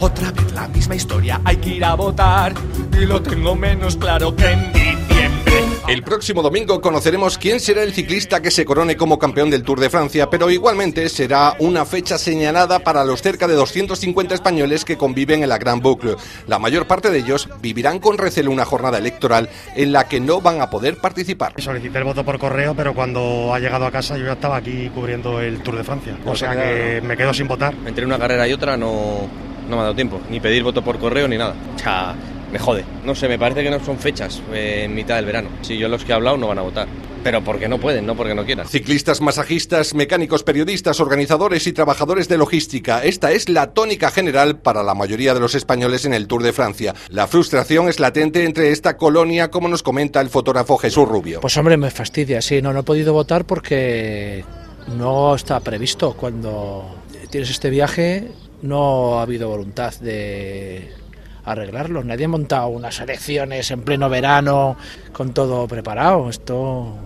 Otra vez la misma historia, hay que ir a votar y lo tengo menos claro que en diciembre. El próximo domingo conoceremos quién será el ciclista que se corone como campeón del Tour de Francia, pero igualmente será una fecha señalada para los cerca de 250 españoles que conviven en la Gran Boucle. La mayor parte de ellos vivirán con recelo una jornada electoral en la que no van a poder participar. Solicité el voto por correo, pero cuando ha llegado a casa yo ya estaba aquí cubriendo el Tour de Francia. O sea que me quedo sin votar. Entre una carrera y otra no, no me ha dado tiempo, ni pedir voto por correo ni nada. O sea, me jode. No sé, me parece que no son fechas eh, en mitad del verano. Si yo los que he hablado no van a votar. Pero porque no pueden, no porque no quieran. Ciclistas, masajistas, mecánicos, periodistas, organizadores y trabajadores de logística. Esta es la tónica general para la mayoría de los españoles en el Tour de Francia. La frustración es latente entre esta colonia, como nos comenta el fotógrafo Jesús Rubio. Pues hombre, me fastidia, sí, no, no he podido votar porque no está previsto. Cuando tienes este viaje no ha habido voluntad de arreglarlo. Nadie ha montado unas elecciones en pleno verano con todo preparado. Esto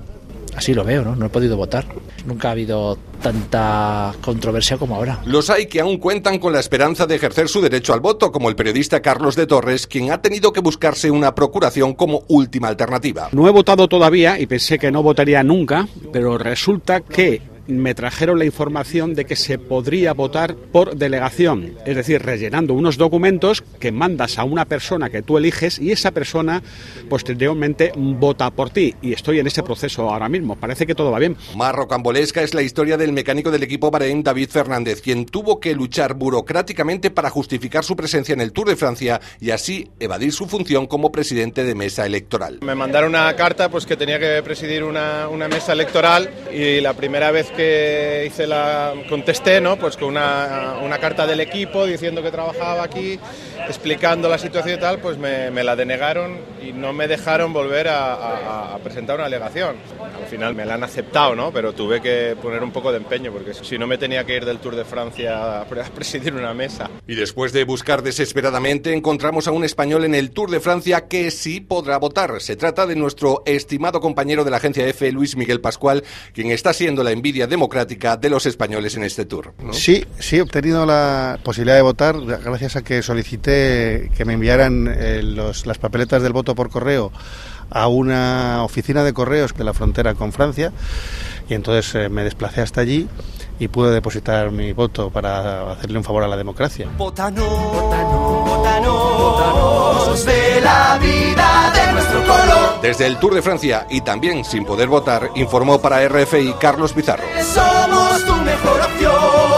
así lo veo, ¿no? No he podido votar. Nunca ha habido tanta controversia como ahora. Los hay que aún cuentan con la esperanza de ejercer su derecho al voto, como el periodista Carlos de Torres, quien ha tenido que buscarse una procuración como última alternativa. No he votado todavía y pensé que no votaría nunca, pero resulta que me trajeron la información de que se podría votar por delegación, es decir, rellenando unos documentos que mandas a una persona que tú eliges y esa persona posteriormente vota por ti. Y estoy en ese proceso ahora mismo. Parece que todo va bien. Más rocambolesca es la historia del mecánico del equipo Bahrein, David Fernández, quien tuvo que luchar burocráticamente para justificar su presencia en el Tour de Francia y así evadir su función como presidente de mesa electoral. Me mandaron una carta pues que tenía que presidir una, una mesa electoral y la primera vez que hice la contesté, ¿no? Pues con una, una, carta del equipo diciendo que trabajaba aquí, explicando la situación y tal, pues me, me la denegaron y no me dejaron volver a, a, a, presentar una alegación. Al final me la han aceptado, ¿no? Pero tuve que poner un poco de empeño porque si no me tenía que ir del Tour de Francia a presidir una mesa. Y después de buscar desesperadamente encontramos a un español en el Tour de Francia que sí podrá votar. Se trata de nuestro estimado compañero de la agencia EFE, Luis Miguel Pascual, quien está siendo la envidia democrática de los españoles en este tour. ¿no? Sí, sí, he obtenido la posibilidad de votar gracias a que solicité que me enviaran eh, los, las papeletas del voto por correo a una oficina de correos de la frontera con Francia y entonces eh, me desplacé hasta allí y pude depositar mi voto para hacerle un favor a la democracia. Votanos, votanos, votanos de la vida de nuestro color. Desde el Tour de Francia y también sin poder votar, informó para RFI Carlos Pizarro. Somos tu mejor opción.